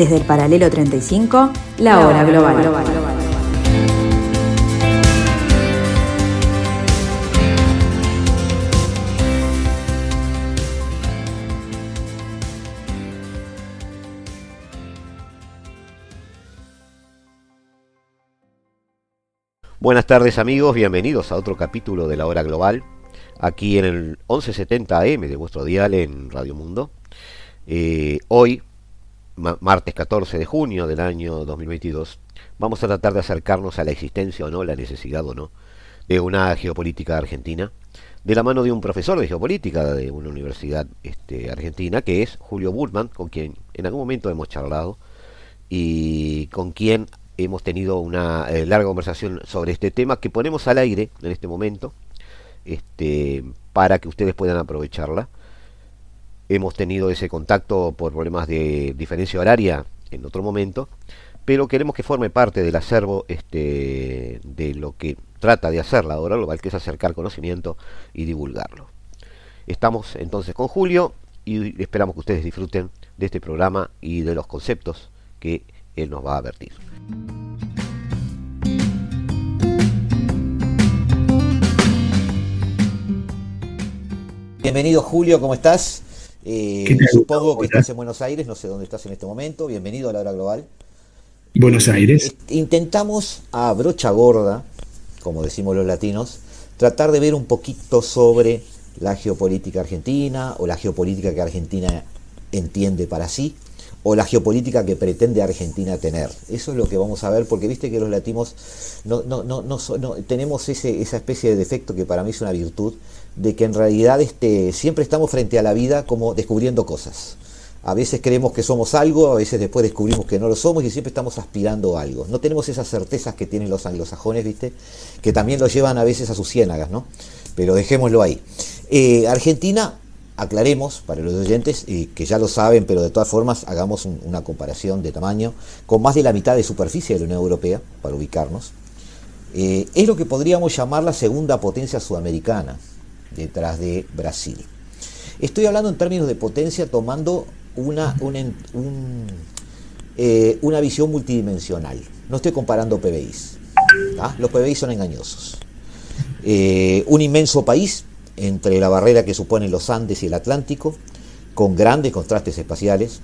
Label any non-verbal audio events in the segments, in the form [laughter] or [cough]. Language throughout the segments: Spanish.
Desde el paralelo 35, la hora global. Buenas tardes amigos, bienvenidos a otro capítulo de la hora global, aquí en el 1170 AM de vuestro dial en Radio Mundo. Eh, hoy, martes 14 de junio del año 2022, vamos a tratar de acercarnos a la existencia o no, la necesidad o no, de una geopolítica argentina, de la mano de un profesor de geopolítica de una universidad este, argentina, que es Julio Burman, con quien en algún momento hemos charlado y con quien hemos tenido una eh, larga conversación sobre este tema que ponemos al aire en este momento este, para que ustedes puedan aprovecharla. Hemos tenido ese contacto por problemas de diferencia horaria en otro momento, pero queremos que forme parte del acervo este, de lo que trata de hacer la hora global, que es acercar conocimiento y divulgarlo. Estamos entonces con Julio y esperamos que ustedes disfruten de este programa y de los conceptos que él nos va a advertir. Bienvenido Julio, ¿cómo estás? Eh, supongo que estás en Buenos Aires, no sé dónde estás en este momento. Bienvenido a la hora global. Buenos Aires. Intentamos a brocha gorda, como decimos los latinos, tratar de ver un poquito sobre la geopolítica argentina o la geopolítica que Argentina entiende para sí o la geopolítica que pretende Argentina tener. Eso es lo que vamos a ver, porque viste que los latinos no, no, no, no, tenemos ese, esa especie de defecto que para mí es una virtud, de que en realidad este, siempre estamos frente a la vida como descubriendo cosas. A veces creemos que somos algo, a veces después descubrimos que no lo somos y siempre estamos aspirando a algo. No tenemos esas certezas que tienen los anglosajones, ¿viste? Que también lo llevan a veces a sus ciénagas, ¿no? Pero dejémoslo ahí. Eh, Argentina aclaremos para los oyentes, y que ya lo saben, pero de todas formas hagamos una comparación de tamaño, con más de la mitad de superficie de la Unión Europea, para ubicarnos, eh, es lo que podríamos llamar la segunda potencia sudamericana, detrás de Brasil. Estoy hablando en términos de potencia tomando una, eh, una visión multidimensional. No estoy comparando PBIs. Los PBIs son engañosos. Eh, un inmenso país entre la barrera que suponen los Andes y el Atlántico, con grandes contrastes espaciales.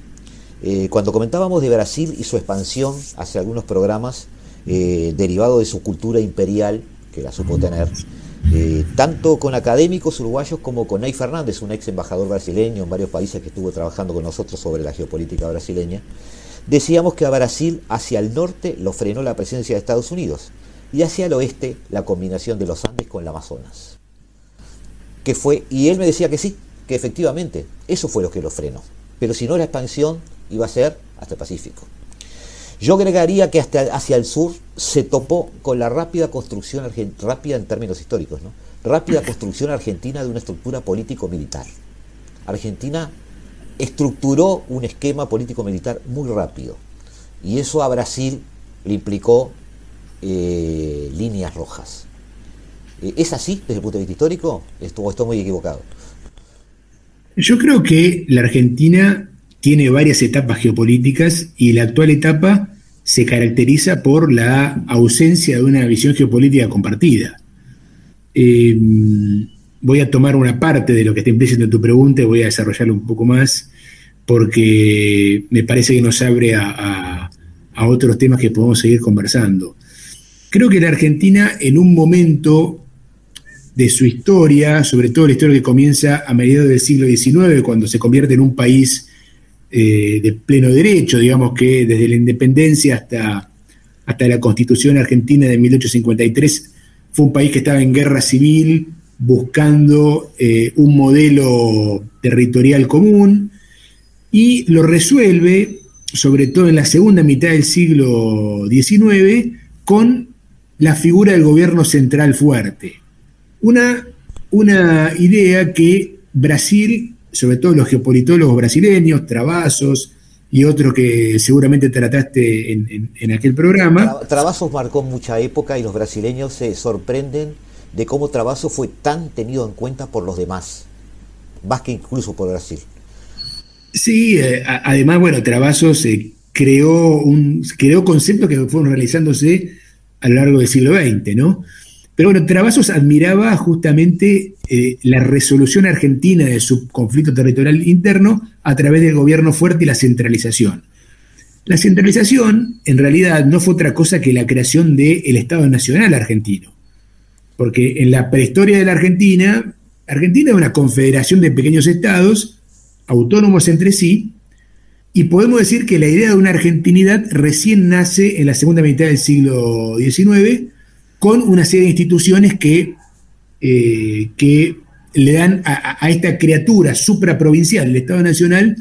Eh, cuando comentábamos de Brasil y su expansión hacia algunos programas eh, derivados de su cultura imperial, que la supo tener, eh, tanto con académicos uruguayos como con Ney Fernández, un ex embajador brasileño en varios países que estuvo trabajando con nosotros sobre la geopolítica brasileña, decíamos que a Brasil hacia el norte lo frenó la presencia de Estados Unidos y hacia el oeste la combinación de los Andes con el Amazonas que fue, y él me decía que sí, que efectivamente, eso fue lo que lo frenó. Pero si no la expansión iba a ser hasta el Pacífico. Yo agregaría que hasta hacia el sur se topó con la rápida construcción, rápida en términos históricos, ¿no? rápida [clears throat] construcción argentina de una estructura político-militar. Argentina estructuró un esquema político-militar muy rápido. Y eso a Brasil le implicó eh, líneas rojas. Eh, ¿Es así desde el punto de vista histórico? ¿O estoy muy equivocado? Yo creo que la Argentina tiene varias etapas geopolíticas y la actual etapa se caracteriza por la ausencia de una visión geopolítica compartida. Em, voy a tomar una parte de lo que está implícito en tu pregunta y voy a desarrollarlo un poco más porque me parece que nos abre a otros temas que podemos seguir conversando. Creo que la Argentina en un momento de su historia, sobre todo la historia que comienza a mediados del siglo XIX, cuando se convierte en un país eh, de pleno derecho, digamos que desde la independencia hasta, hasta la constitución argentina de 1853 fue un país que estaba en guerra civil buscando eh, un modelo territorial común y lo resuelve, sobre todo en la segunda mitad del siglo XIX, con la figura del gobierno central fuerte. Una, una idea que Brasil, sobre todo los geopolitólogos brasileños, Travasos y otro que seguramente trataste en, aquel programa. Travasos marcó mucha época y los brasileños se sorprenden de cómo Travasos fue tan tenido en cuenta por los demás, más que incluso por Brasil. Sí, eh, además, bueno, Travasos, eh, creó, un, creó conceptos que fueron realizándose a lo largo del siglo XX, ¿no? Pero bueno, Travasos admiraba justamente eh, la resolución argentina de su conflicto territorial interno a través del gobierno fuerte y la centralización. La centralización, en realidad, no fue otra cosa que la creación del Estado Nacional argentino. Porque en la prehistoria de la Argentina, Argentina es una confederación de pequeños estados, autónomos entre sí, y podemos decir que la idea de una argentinidad recién nace en la segunda mitad del siglo XIX, con una serie de instituciones que, eh, que le dan a, esta criatura supraprovincial, el Estado Nacional,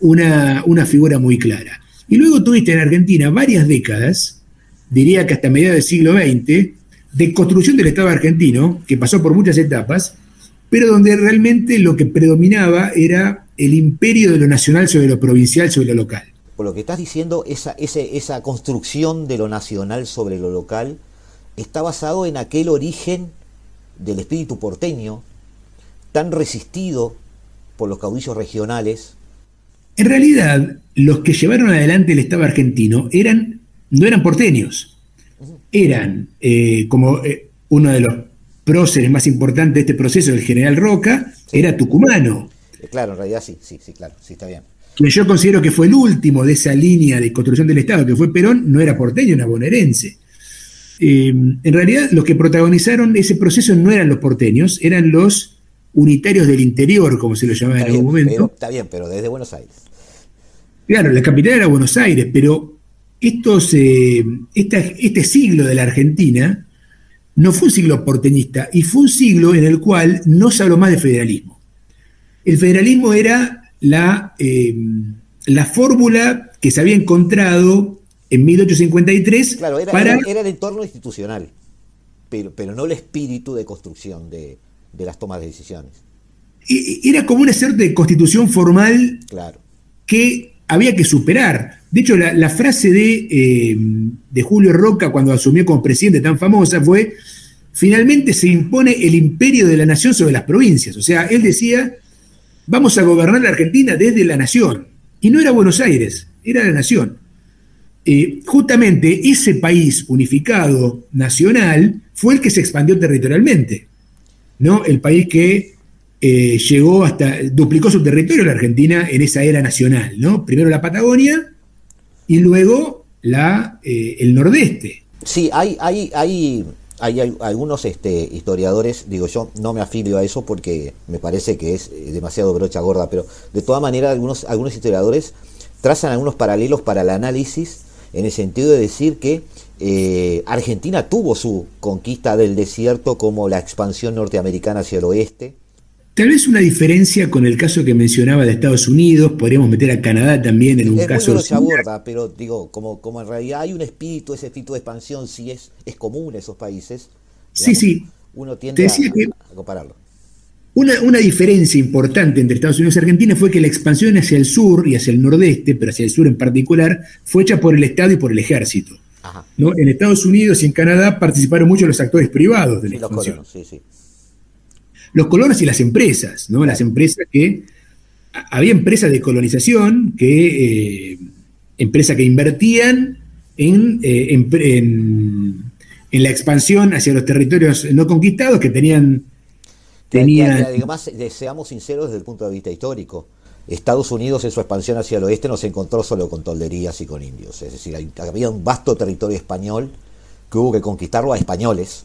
una, una figura muy clara. Y luego tuviste en Argentina varias décadas, diría que hasta mediados del siglo XX, de construcción del Estado argentino, que pasó por muchas etapas, pero donde realmente lo que predominaba era el imperio de lo nacional sobre lo provincial, sobre lo local. Por lo que estás diciendo, esa, esa construcción de lo nacional sobre lo local está basado en aquel origen del espíritu porteño, tan resistido por los caudillos regionales. En realidad, los que llevaron adelante el Estado argentino eran, no eran porteños, eran eh, como eh, uno de los próceres más importantes de este proceso, el general Roca, era tucumano. Eh, claro, en realidad sí, sí, sí, claro, sí está bien. Que yo considero que fue el último de esa línea de construcción del Estado, que fue Perón, no era porteño, era bonaerense. En realidad, los que protagonizaron ese proceso no eran los porteños, eran los unitarios del interior, como se lo llamaba en algún momento. está bien, pero desde Buenos Aires. Claro, la capital era Buenos Aires, pero estos, eh, este siglo de la Argentina no fue un siglo porteñista y fue un siglo en el cual no se habló más de federalismo. El federalismo era la, eh, la fórmula que se había encontrado en 1853 claro, era, para... Era, el entorno institucional, pero, pero no el espíritu de construcción de, de las tomas de decisiones. Era como una suerte de constitución formal claro. que había que superar. De hecho, la, frase eh, de, Julio Roca cuando asumió como presidente tan famosa fue, finalmente se impone el imperio de la nación sobre las provincias. O sea, él decía, vamos a gobernar la Argentina desde la nación. Y no era Buenos Aires, era la nación. Eh, justamente ese país unificado nacional fue el que se expandió territorialmente. ¿no? El país que eh, llegó hasta, duplicó su territorio la Argentina en esa era nacional, ¿no? Primero la Patagonia y luego la, eh, el nordeste. Sí, hay, hay, hay, hay, algunos este, historiadores, digo yo, no me afilio a eso porque me parece que es eh, demasiado brocha gorda, pero de todas maneras algunos, algunos historiadores trazan algunos paralelos para el análisis en el sentido de decir que Argentina tuvo su conquista del desierto como la expansión norteamericana hacia el oeste, Tal vez una diferencia con el caso que mencionaba de Estados Unidos, podríamos meter a Canadá también en un caso. Muy se aborda, pero digo, como, como en realidad hay un espíritu, ese espíritu de expansión sí es, es común en esos países. sí, sí. Uno tiende a, compararlo. Una, una, diferencia importante entre Estados Unidos y Argentina fue que la expansión hacia el sur y hacia el nordeste, pero hacia el sur en particular, fue hecha por el Estado y por el ejército. ¿no? En Estados Unidos y en Canadá participaron mucho los actores privados de la expansión. sí, sí los colonos y las empresas, ¿no? Las empresas que. Había empresas de colonización, que, eh, empresas que invertían en, eh, en, la expansión hacia los territorios no conquistados, que tenían. Tenían... además, seamos sinceros desde el punto de vista histórico. Estados Unidos en su expansión hacia el oeste no se encontró solo con tolderías y con indios. Es decir, había un vasto territorio español que hubo que conquistarlo a españoles.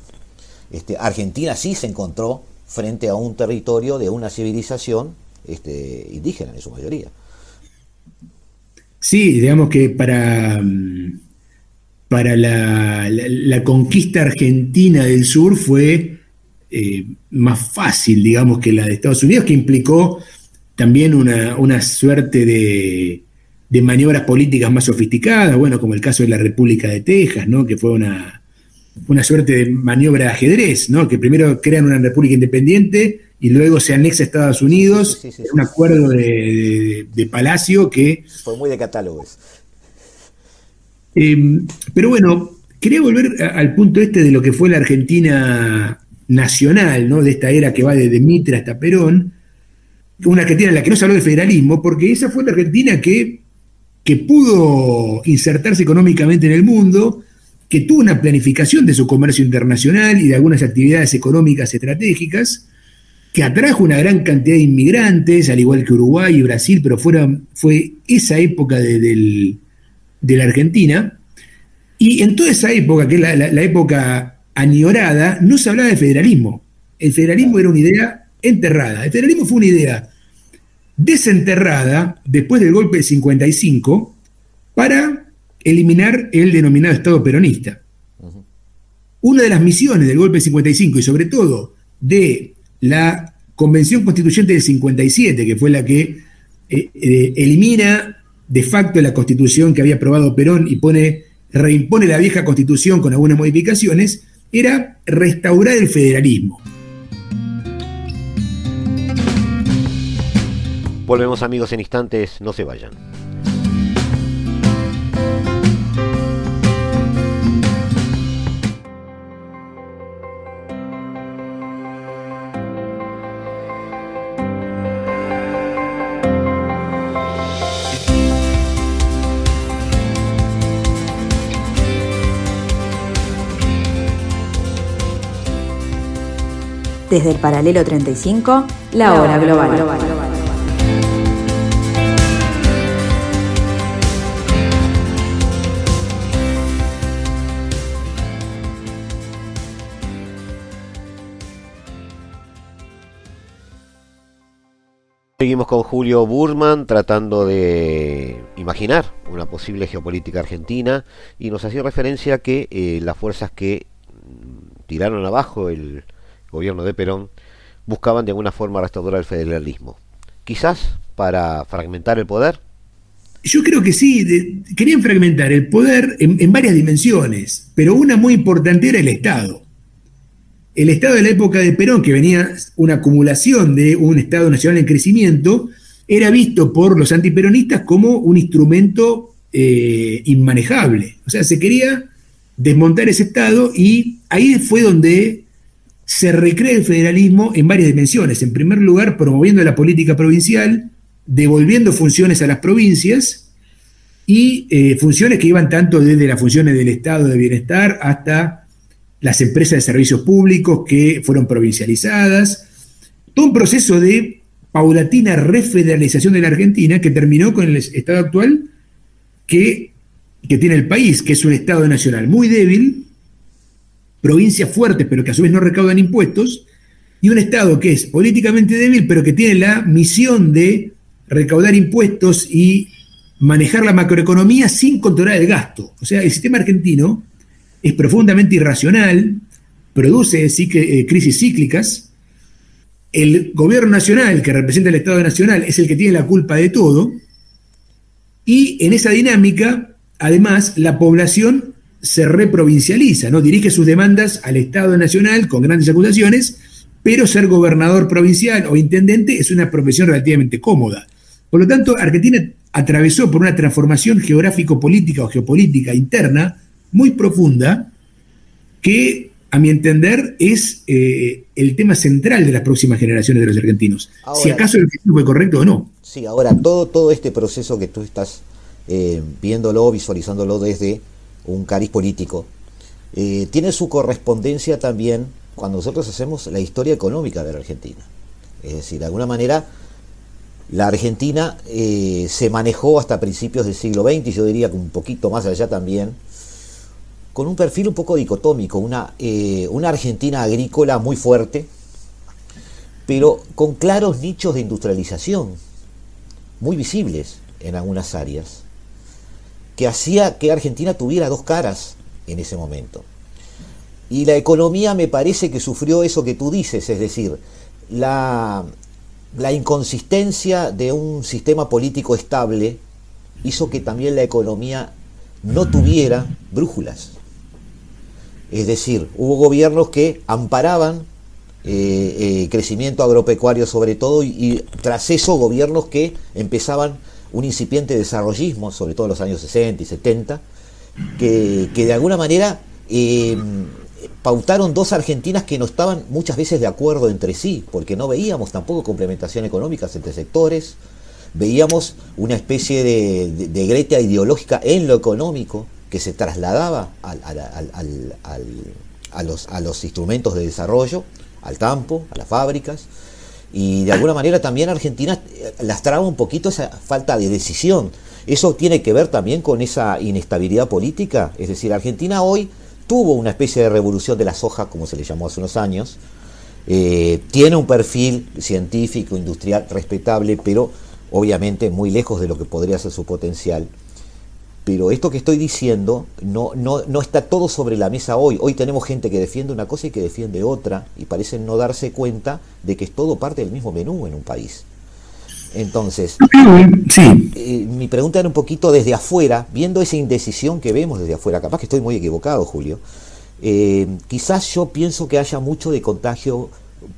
Este, Argentina sí se encontró frente a un territorio de una civilización este, indígena en su mayoría. Sí, digamos que para, para la, conquista argentina del sur fue eh, más fácil, digamos, que la de Estados Unidos, que implicó también una, suerte de, de, maniobras políticas más sofisticadas, bueno, como el caso de la República de Texas, ¿no? que fue una, una suerte de maniobra de ajedrez, ¿no? Que primero crean una república independiente y luego se anexa a Estados Unidos, un acuerdo de, Palacio que... Fue muy de catálogos. Em, pero bueno, quería volver al punto este de lo que fue la Argentina nacional, ¿no? De esta era que va desde Mitre hasta Perón, una Argentina en la que no se habló de federalismo, porque esa fue la Argentina que que pudo insertarse económicamente en el mundo, que tuvo una planificación de su comercio internacional y de algunas actividades económicas estratégicas, que atrajo una gran cantidad de inmigrantes, al igual que Uruguay y Brasil, pero fue esa época de, la Argentina. Y en toda esa época, que es la, la época añorada, no se hablaba de federalismo. El federalismo era una idea enterrada. El federalismo fue una idea desenterrada después del golpe de 55 para eliminar el denominado Estado peronista. Una de las misiones del golpe de 55 y sobre todo de la Convención Constituyente del 57, que fue la que eh, eh, elimina de facto la constitución que había aprobado Perón y pone, reimpone la vieja constitución con algunas modificaciones, era restaurar el federalismo. Volvemos amigos en instantes, no se vayan. Desde el paralelo 35, la hora global. Seguimos con Julio Burman tratando de imaginar una posible geopolítica argentina y nos hacía referencia que eh, las fuerzas que tiraron abajo el gobierno de Perón buscaban de alguna forma restaurar el federalismo. Quizás para fragmentar el poder. Yo creo que sí, querían fragmentar el poder en varias dimensiones, pero una muy importante era el Estado el Estado de la época de Perón, que venía una acumulación de un Estado nacional en crecimiento, era visto por los antiperonistas como un instrumento eh, inmanejable. O sea, se quería desmontar ese Estado y ahí fue donde se recrea el federalismo en varias dimensiones. En primer lugar, promoviendo la política provincial, devolviendo funciones a las provincias y eh, funciones que iban tanto desde las funciones del Estado de bienestar hasta las empresas de servicios públicos que fueron provincializadas, todo un proceso de paulatina refederalización de la Argentina que terminó con el estado actual que, que tiene el país, que es un estado nacional muy débil, provincias fuertes pero que a su vez no recaudan impuestos, y un estado que es políticamente débil pero que tiene la misión de recaudar impuestos y manejar la macroeconomía sin controlar el gasto. O sea, el sistema argentino es profundamente irracional, produce eh, crisis cíclicas, el gobierno nacional, que representa el Estado nacional, es el que tiene la culpa de todo, y en esa dinámica, además, la población se reprovincializa, ¿no? dirige sus demandas al Estado nacional con grandes acusaciones, pero ser gobernador provincial o intendente es una profesión relativamente cómoda. Por lo tanto, Argentina atravesó por una transformación geográfico-política o geopolítica interna muy profunda que, a mi entender, es eh, el tema central de las próximas generaciones de los argentinos. si acaso el fue correcto o no. Sí, ahora todo, todo este proceso que tú estás eh, viéndolo, visualizándolo desde un cariz político, eh, tiene su correspondencia también cuando nosotros hacemos la historia económica de la Argentina. Es decir, de alguna manera, la Argentina se manejó hasta principios del siglo XX, y yo diría que un poquito más allá también, con un perfil un poco dicotómico, una, eh, una Argentina agrícola muy fuerte, pero con claros nichos de industrialización, muy visibles en algunas áreas, que hacía que Argentina tuviera dos caras en ese momento. Y la economía me parece que sufrió eso que tú dices, es decir, la, la inconsistencia de un sistema político estable hizo que también la economía no tuviera brújulas. Es decir, hubo gobiernos que amparaban eh, eh, crecimiento agropecuario sobre todo y, tras eso gobiernos que empezaban un incipiente desarrollismo, sobre todo en los años 60 y 70, que, de alguna manera eh, pautaron dos Argentinas que no estaban muchas veces de acuerdo entre sí, porque no veíamos tampoco complementación económica entre sectores, veíamos una especie de, de, ideológica en lo económico que se trasladaba a, los, a los instrumentos de desarrollo, al campo, a las fábricas, y de alguna manera también Argentina eh, lastraba un poquito esa falta de decisión. Eso tiene que ver también con esa inestabilidad política, es decir, Argentina hoy tuvo una especie de revolución de la soja, como se le llamó hace unos años, eh, tiene un perfil científico, industrial respetable, pero obviamente muy lejos de lo que podría ser su potencial. Pero esto que estoy diciendo no, no, no, está todo sobre la mesa hoy. Hoy tenemos gente que defiende una cosa y que defiende otra y parecen no darse cuenta de que es todo parte del mismo menú en un país. Entonces, sí. Eh, mi pregunta era un poquito desde afuera, viendo esa indecisión que vemos desde afuera, capaz que estoy muy equivocado, Julio, eh, quizás yo pienso que haya mucho de contagio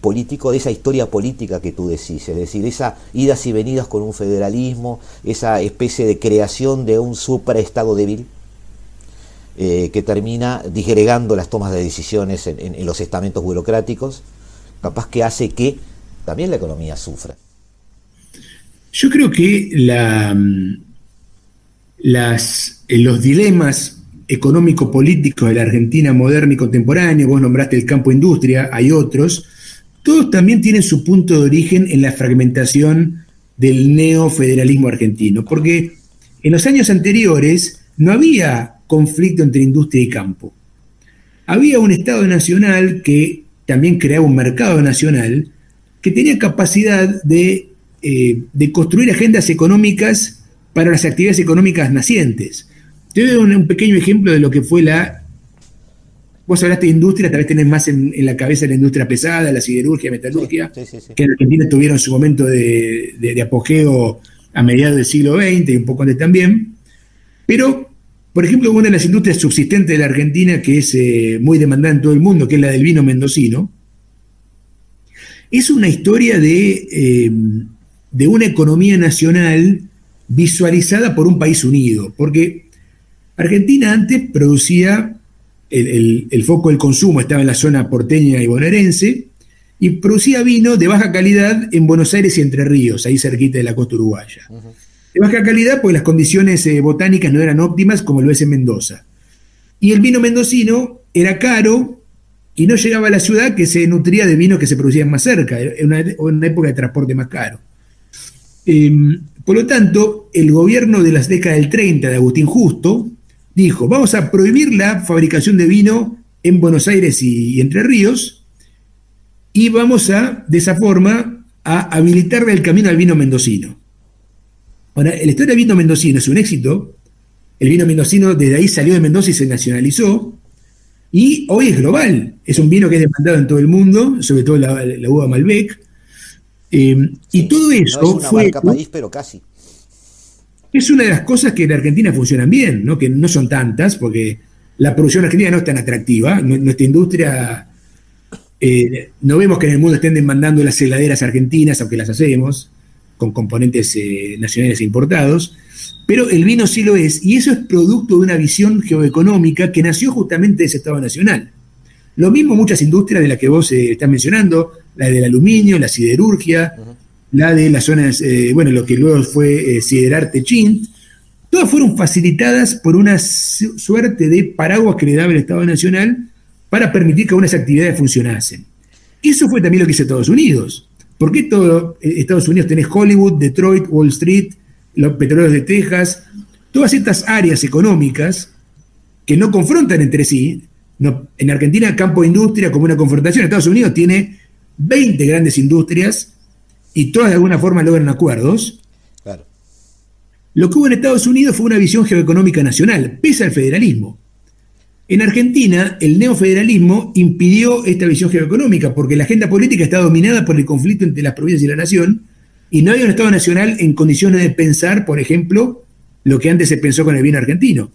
político de esa historia política que tú decís, es decir, esas idas y venidas con un federalismo, esa especie de creación de un supraestado débil eh, que termina disgregando las tomas de decisiones en, los estamentos burocráticos, capaz que hace que también la economía sufra. Yo creo que la, las, los dilemas económico-políticos de la Argentina moderna y contemporánea, vos nombraste el campo industria, hay otros, todos también tienen su punto de origen en la fragmentación del neofederalismo argentino, porque en los años anteriores no había conflicto entre industria y campo. Había un Estado nacional que también creaba un mercado nacional que tenía capacidad de, eh, construir agendas económicas para las actividades económicas nacientes. Te doy un pequeño ejemplo de lo que fue la Vos hablaste de industria, tal vez tenés más en, la cabeza la industria pesada, la siderurgia, metalurgia, que en Argentina tuvieron su momento de, apogeo a mediados del siglo XX y un poco antes también. Pero, por ejemplo, una de las industrias subsistentes de la Argentina, que es eh, muy demandada en todo el mundo, que es la del vino mendocino, es una historia de, eh, de una economía nacional visualizada por un país unido, porque Argentina antes producía el, foco del consumo estaba en la zona porteña y bonaerense, y producía vino de baja calidad en Buenos Aires y Entre Ríos, ahí cerquita de la costa uruguaya. De baja calidad porque las condiciones eh, botánicas no eran óptimas como lo es en Mendoza. Y el vino mendocino era caro y no llegaba a la ciudad que se nutría de vinos que se producían más cerca, en una, época de transporte más caro. Em, por lo tanto, el gobierno de las décadas del 30 de Agustín Justo dijo, vamos a prohibir la fabricación de vino en Buenos Aires y, Entre Ríos y vamos a, de esa forma, a habilitarle el camino al vino mendocino. Ahora, la historia del vino mendocino es un éxito. El vino mendocino desde ahí salió de Mendoza y se nacionalizó. Y hoy es global. Es un vino que es demandado en todo el mundo, sobre todo la, uva Malbec. Eh, y todo eso no es una fue. país, pero casi es una de las cosas que en Argentina funcionan bien, que no son tantas, porque la producción argentina no es tan atractiva. Nuestra industria, eh, no vemos que en el mundo estén demandando las heladeras argentinas, aunque las hacemos, con componentes eh, nacionales importados, pero el vino sí lo es, y eso es producto de una visión geoeconómica que nació justamente de ese Estado Nacional. Lo mismo muchas industrias de las que vos eh, estás mencionando, la del aluminio, la siderurgia, la de las zonas, eh, bueno, lo que luego fue eh, Siderarte Chin, todas fueron facilitadas por una suerte de paraguas que le daba el Estado Nacional para permitir que algunas actividades funcionasen. Eso fue también lo que hizo Estados Unidos. ¿Por qué todo eh, Estados Unidos tenés Hollywood, Detroit, Wall Street, los petroleros de Texas, todas estas áreas económicas que no confrontan entre sí? No, en Argentina, campo de industria como una confrontación. Estados Unidos tiene 20 grandes industrias y todas de alguna forma logran acuerdos. Lo que hubo en Estados Unidos fue una visión geoeconómica nacional, pese al federalismo. En Argentina, el neofederalismo impidió esta visión geoeconómica, porque la agenda política está dominada por el conflicto entre las provincias y la nación, y no hay un Estado nacional en condiciones de pensar, por ejemplo, lo que antes se pensó con el bien argentino.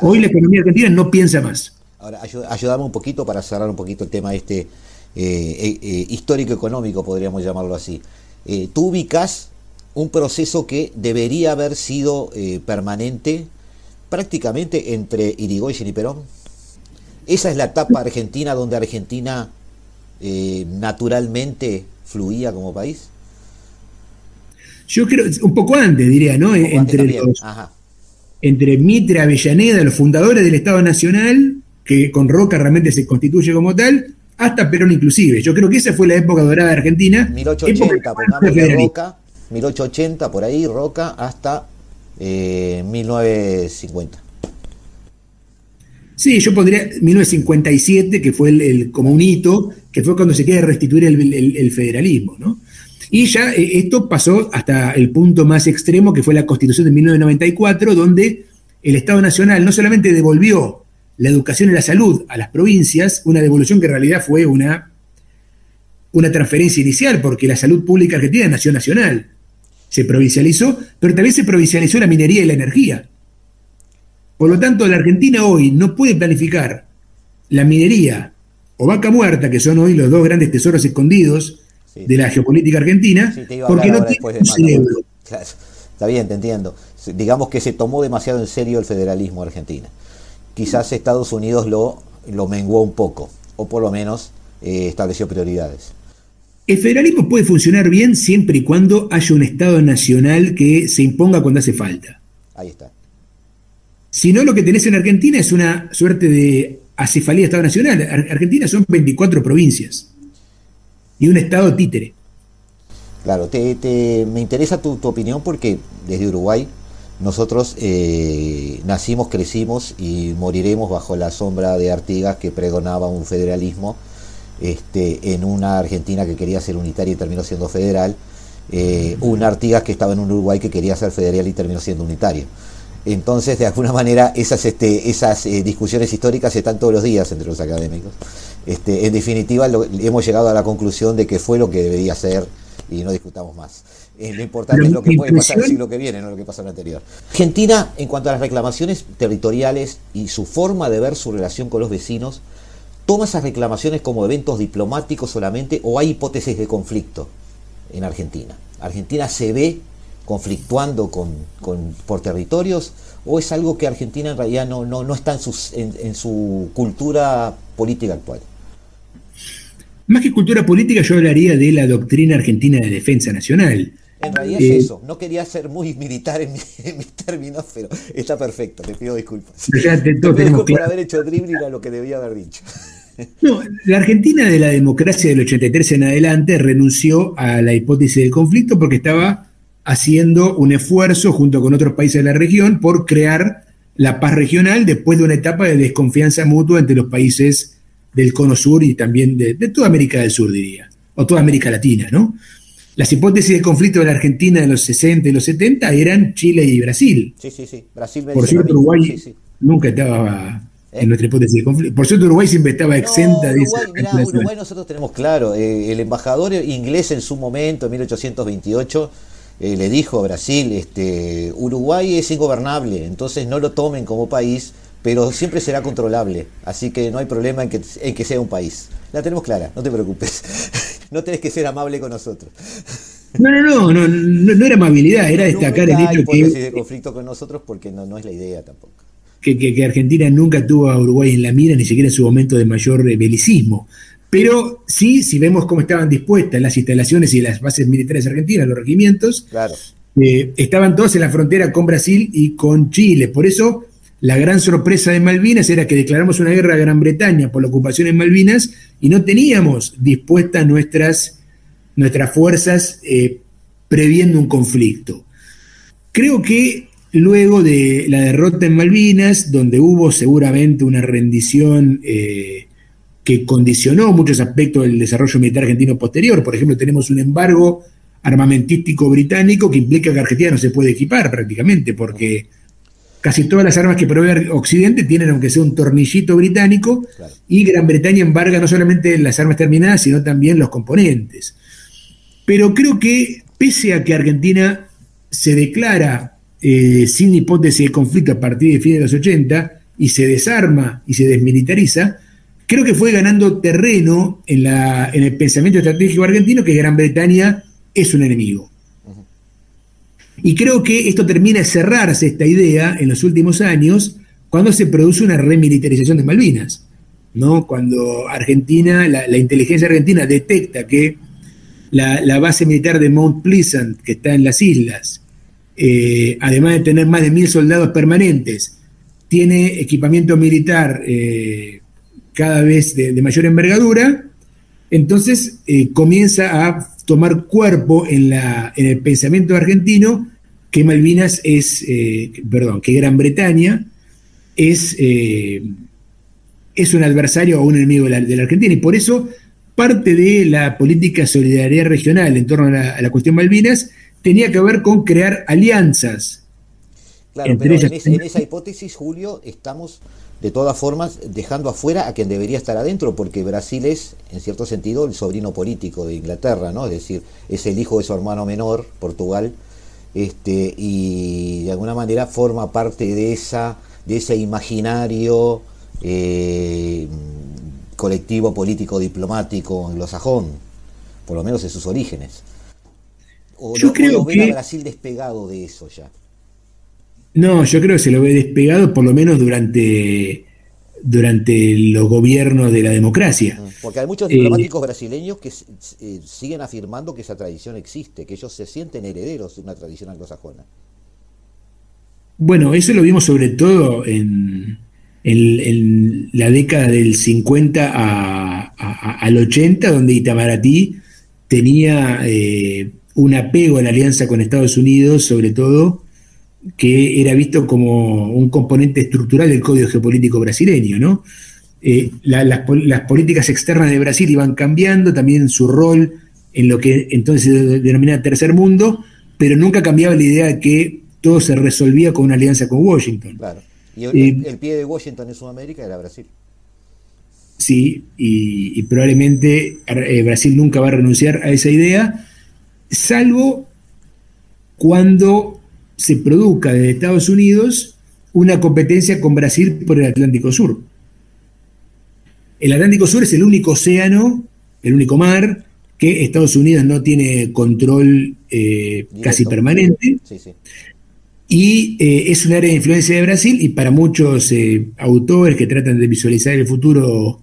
Hoy la economía argentina no piensa más. Ahora, ayudame un poquito para cerrar un poquito el tema este eh, eh, eh, histórico-económico, podríamos llamarlo así. Eh, tú ubicas un proceso que debería haber sido eh, permanente prácticamente entre Irigoyen y Perón. Esa es la etapa argentina donde Argentina eh, naturalmente fluía como país. Yo creo, un poco antes diría, ¿no? entre, los, entre Mitre, Avellaneda, los fundadores del Estado Nacional, que con Roca realmente se constituye como tal, hasta Perón inclusive. Yo creo que esa fue la época dorada de Argentina. 1880, pongámosle Roca, 1880 por ahí, Roca, hasta 1950. Eh, sí, yo pondría 1957, que fue el, como un hito, que fue cuando se quiere restituir el, federalismo, ¿no? Y ya eh, esto pasó hasta el punto más extremo, que fue la Constitución de 1994, donde el Estado Nacional no solamente devolvió la educación y la salud a las provincias, una devolución que en realidad fue una, una transferencia inicial, porque la salud pública argentina nació nacional se provincializó, pero también se provincializó la minería y la energía. Por lo tanto, la Argentina hoy no puede planificar la minería o vaca muerta, que son hoy los dos grandes tesoros escondidos de la geopolítica argentina, porque no tiene un cerebro. Está bien, te entiendo. Digamos que se tomó demasiado en serio el federalismo argentino. Quizás Estados Unidos lo, lo menguó un poco, o por lo menos eh, estableció prioridades. El federalismo puede funcionar bien siempre y cuando haya un Estado nacional que se imponga cuando hace falta. Ahí está. Si no, lo que tenés en Argentina es una suerte de acefalía de Estado nacional. Argentina son 24 provincias y un Estado títere. Claro, te, me interesa tu, opinión porque desde Uruguay nosotros eh, nacimos, crecimos y moriremos bajo la sombra de Artigas que pregonaba un federalismo este, en una Argentina que quería ser unitaria y terminó siendo federal, eh, un Artigas que estaba en un Uruguay que quería ser federal y terminó siendo unitario. Entonces, de alguna manera, esas, este, eh, discusiones históricas están todos los días entre los académicos. Este, en definitiva, hemos llegado a la conclusión de que fue lo que debería ser y no discutamos más. Eh, lo importante es lo que puede pasar el siglo que viene, no lo que pasó en el anterior. Argentina, en cuanto a las reclamaciones territoriales y su forma de ver su relación con los vecinos, ¿Toma esas reclamaciones como eventos diplomáticos solamente o hay hipótesis de conflicto en Argentina? ¿Argentina se ve conflictuando con, por territorios o es algo que Argentina en realidad no, no, está en, sus, en, su cultura política actual? Más que cultura política, yo hablaría de la doctrina argentina de defensa nacional. En realidad es eso. No quería ser muy militar [laughs] en, mis términos, pero está perfecto. Te pido disculpas. Te, por haber hecho dribbling a lo que debía haber dicho. No, la Argentina de la democracia del 83 en adelante renunció a la hipótesis del conflicto porque estaba haciendo un esfuerzo junto con otros países de la región por crear la paz regional después de una etapa de desconfianza mutua entre los países del cono sur y también de, de toda América del Sur, diría, o toda América Latina, ¿no? Las hipótesis de conflicto de la Argentina de los 60 y los 70 eran Chile y Brasil. Sí, sí, sí. Brasil Por cierto, Uruguay nunca estaba en ¿Eh? nuestra hipótesis de conflicto. Por cierto, Uruguay siempre estaba exenta de Uruguay, mirá, Uruguay nosotros tenemos claro, eh, el embajador inglés en su momento, en 1828, eh, le dijo a Brasil, este, Uruguay es ingobernable, entonces no lo tomen como país, pero siempre será controlable, así que no hay problema en que, en que sea un país. La tenemos clara, no te preocupes. [laughs] no tenés que ser amable con nosotros. No, no, no, no, no, era amabilidad, era destacar el hecho que. de conflicto con nosotros porque no, no es la idea tampoco. Que, que, Argentina nunca tuvo a Uruguay en la mira, ni siquiera en su momento de mayor eh, belicismo. Pero sí, si vemos cómo estaban dispuestas las instalaciones y las bases militares argentinas, los regimientos, claro. Eh, estaban todos en la frontera con Brasil y con Chile. Por eso la gran sorpresa de Malvinas era que declaramos una guerra a Gran Bretaña por la ocupación en Malvinas y no teníamos dispuestas nuestras, nuestras fuerzas eh, previendo un conflicto. Creo que luego de la derrota en Malvinas, donde hubo seguramente una rendición eh, que condicionó muchos aspectos del desarrollo militar argentino posterior, por ejemplo, tenemos un embargo armamentístico británico que implica que Argentina no se puede equipar prácticamente, porque Casi todas las armas que provee Occidente tienen, aunque sea un tornillito británico, y Gran Bretaña embarga no solamente las armas terminadas, sino también los componentes. Pero creo que, pese a que Argentina se declara eh, sin hipótesis de conflicto a partir de fines de los 80 y se desarma y se desmilitariza, creo que fue ganando terreno en, la, en el pensamiento estratégico argentino que Gran Bretaña es un enemigo. Y creo que esto termina de cerrarse esta idea en los últimos años cuando se produce una remilitarización de Malvinas. ¿no? Cuando Argentina, la, inteligencia argentina detecta que la, base militar de Mount Pleasant, que está en las islas, eh, además de tener más de mil soldados permanentes, tiene equipamiento militar eh, cada vez de, mayor envergadura, entonces eh, comienza a tomar cuerpo en, la, el pensamiento argentino que Malvinas es, perdón, que Gran Bretaña es, es un adversario o un enemigo de la, la Argentina. Y por eso parte de la política de solidaridad regional en torno a la, cuestión Malvinas tenía que ver con crear alianzas. Claro, pero en, esa hipótesis, Julio, estamos de todas formas dejando afuera a quien debería estar adentro, porque Brasil es, en cierto sentido, el sobrino político de Inglaterra, ¿no? Es decir, es el hijo de su hermano menor, Portugal, este, y de alguna manera forma parte de esa, de ese imaginario eh, colectivo político diplomático anglosajón, por lo menos en sus orígenes. ¿O yo creo que... a Brasil despegado de eso ya? No, yo creo que se lo ve despegado por lo menos durante, durante los gobiernos de la democracia. Mm, porque hay muchos diplomáticos eh, brasileños que eh, siguen afirmando que esa tradición existe, que ellos se sienten herederos de una tradición anglosajona. Bueno, eso lo vimos sobre todo en, en, la década del 50 al 80, donde Itamaraty tenía eh, un apego a la alianza con Estados Unidos, sobre todo, que era visto como un componente estructural del código geopolítico brasileño, ¿no? Eh, las, políticas externas de Brasil iban cambiando, también su rol en lo que entonces se denomina tercer mundo, pero nunca cambiaba la idea de que todo se resolvía con una alianza con Washington. Claro. Y el, pie de Washington en Sudamérica era Brasil. Sí, y, probablemente eh, Brasil nunca va a renunciar a esa idea, salvo cuando se produzca desde Estados Unidos una competencia con Brasil por el Atlántico Sur. El Atlántico Sur es el único océano, el único mar que Estados Unidos no tiene control eh, casi permanente. Sí, sí y eh, es un área de influencia de Brasil y para muchos eh, autores que tratan de visualizar el futuro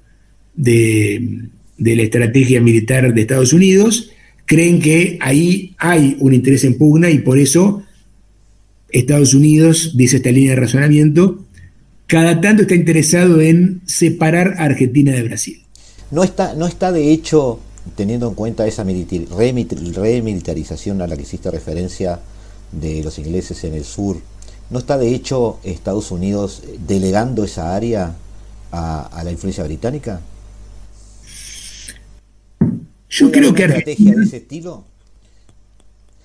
de, la estrategia militar de Estados Unidos, creen que ahí hay un interés en pugna y por eso Estados Unidos, dice esta línea de razonamiento, cada tanto está interesado en separar a Argentina de Brasil. No está, no está de hecho, teniendo en cuenta esa remilitarización a la que hiciste referencia, de los ingleses en el sur, ¿no está de hecho Estados Unidos delegando esa área a, la influencia británica? Yo creo que estrategia de ese estilo?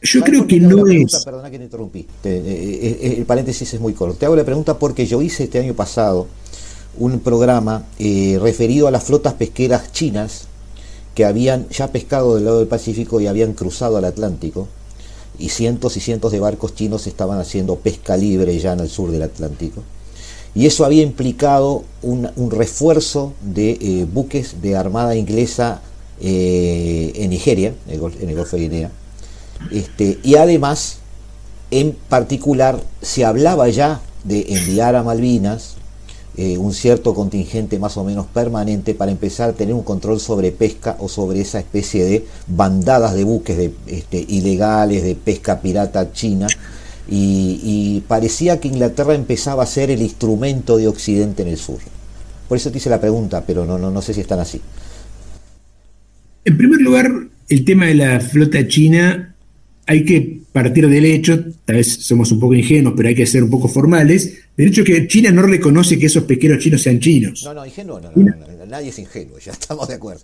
Yo creo que no es. Perdona que te interrumpí. Eh, eh, eh, el paréntesis es muy corto. Te hago la pregunta porque yo hice este año pasado un programa referido a las flotas pesqueras chinas que habían ya pescado del lado del Pacífico y habían cruzado al Atlántico y cientos y cientos de barcos chinos estaban haciendo pesca libre ya en el sur del Atlántico. Y eso había implicado un, refuerzo de buques de armada inglesa en Nigeria, en el, Golfo de Guinea. Este, y además, en particular, se hablaba ya de enviar a Malvinas eh, un cierto contingente más o menos permanente para empezar a tener un control sobre pesca o sobre esa especie de bandadas de buques este, ilegales de pesca pirata china. Y, parecía que Inglaterra empezaba a ser el instrumento de Occidente en el sur. Por eso te hice la pregunta, pero no, no, no sé si están así. En primer lugar, el tema de la flota china hay que partir del hecho, tal vez somos un poco ingenuos, pero hay que ser un poco formales, del hecho que China no reconoce que esos pesqueros chinos sean chinos. No, no, ingenuo, no, no, nadie es ingenuo, ya estamos de acuerdo.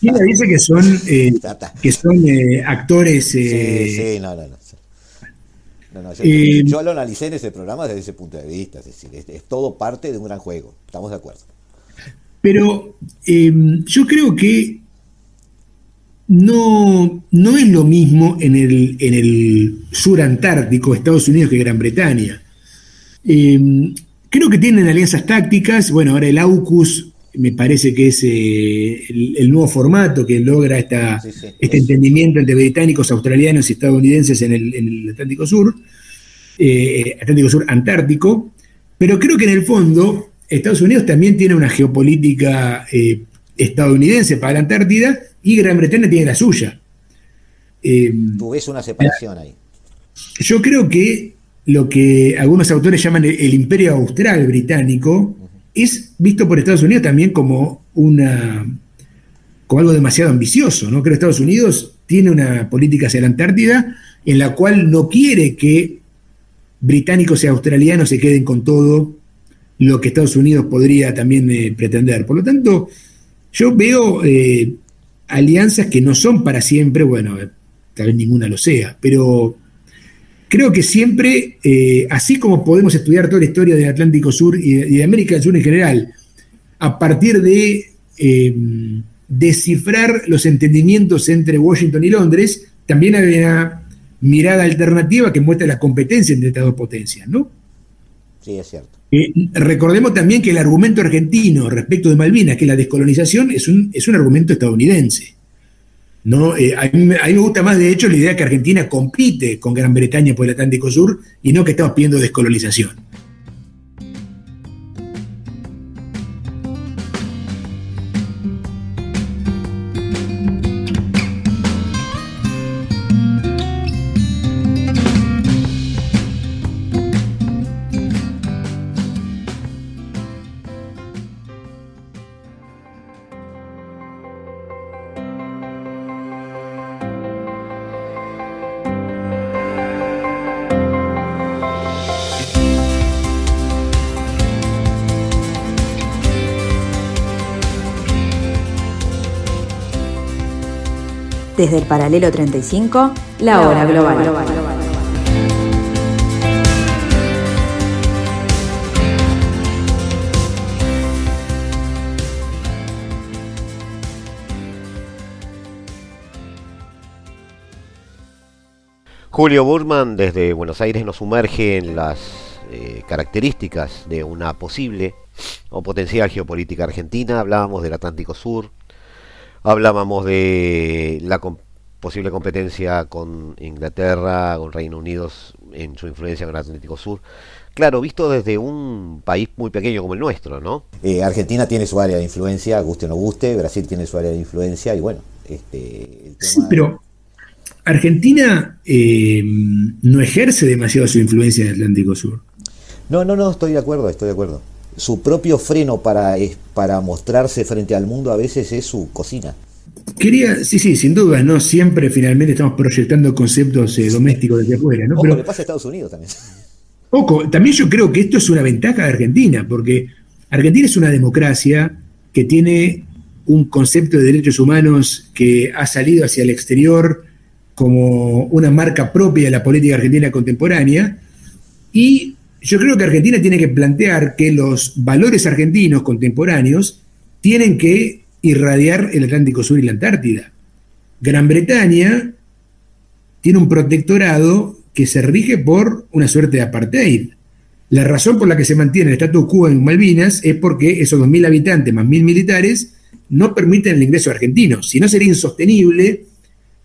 China dice que son, eh, [laughs] que son eh, actores... sí, eh, sí, no, no, no. yo, lo analicé en ese programa desde ese punto de vista, es decir, es, todo parte de un gran juego, estamos de acuerdo. Pero yo creo que no, no es lo mismo en el, en el sur antártico, Estados Unidos, que Gran Bretaña. Eh, creo que tienen alianzas tácticas. Bueno, ahora el AUKUS me parece que es eh, el, nuevo formato que logra esta, este entendimiento entre británicos, australianos y estadounidenses en el, Atlántico Sur, eh, Atlántico Sur Antártico. Pero creo que en el fondo Estados Unidos también tiene una geopolítica estadounidense para la Antártida y Gran Bretaña tiene la suya. Tú ves una separación ahí. Yo creo que lo que algunos autores llaman el, imperio austral británico es visto por Estados Unidos también como una como algo demasiado ambicioso, ¿no? Creo que Estados Unidos tiene una política hacia la Antártida en la cual no quiere que británicos y australianos se queden con todo lo que Estados Unidos podría también eh, pretender. Por lo tanto, yo veo eh, alianzas que no son para siempre, bueno, eh, tal vez ninguna lo sea, pero creo que siempre, así como podemos estudiar toda la historia del Atlántico Sur y de, América del Sur en general, a partir de descifrar los entendimientos entre Washington y Londres, también hay una mirada alternativa que muestra la competencia entre estas dos potencias, ¿no? Sí, es cierto. Eh, recordemos también que el argumento argentino respecto de Malvinas, que la descolonización, es un, es un argumento estadounidense. ¿no? Eh, a, mí, me gusta más, de hecho, la idea que Argentina compite con Gran Bretaña por el Atlántico Sur y no que estamos pidiendo descolonización. Desde el paralelo 35, la hora global. Julio Burman desde Buenos Aires nos sumerge en las eh, características de una posible o potencial geopolítica argentina. Hablábamos del Atlántico Sur, Hablábamos de la posible competencia con Inglaterra, con Reino Unido en su influencia con el Atlántico Sur. Claro, visto desde un país muy pequeño como el nuestro, ¿no? Eh, Argentina tiene su área de influencia, guste o no guste, Brasil tiene su área de influencia y bueno, este... sí, pero Argentina eh, no ejerce demasiado su influencia en el Atlántico Sur. No, no, no, estoy de acuerdo, estoy de acuerdo su propio freno para, para mostrarse frente al mundo a veces es su cocina. Quería, sí, sí, sin duda, ¿no? Siempre finalmente estamos proyectando conceptos eh, domésticos desde afuera, ¿no? Pero le pasa a Estados Unidos también. [laughs] Poco, también yo creo que esto es una ventaja de Argentina, porque Argentina es una democracia que tiene un concepto de derechos humanos que ha salido hacia el exterior como una marca propia de la política argentina contemporánea, y yo creo que Argentina tiene que plantear que los valores argentinos contemporáneos tienen que irradiar el Atlántico Sur y la Antártida. Gran Bretaña tiene un protectorado que se rige por una suerte de apartheid. La razón por la que se mantiene el status quo en Malvinas es porque esos 2.000 habitantes más 1.000 militares no permiten el ingreso argentino. Si no, sería insostenible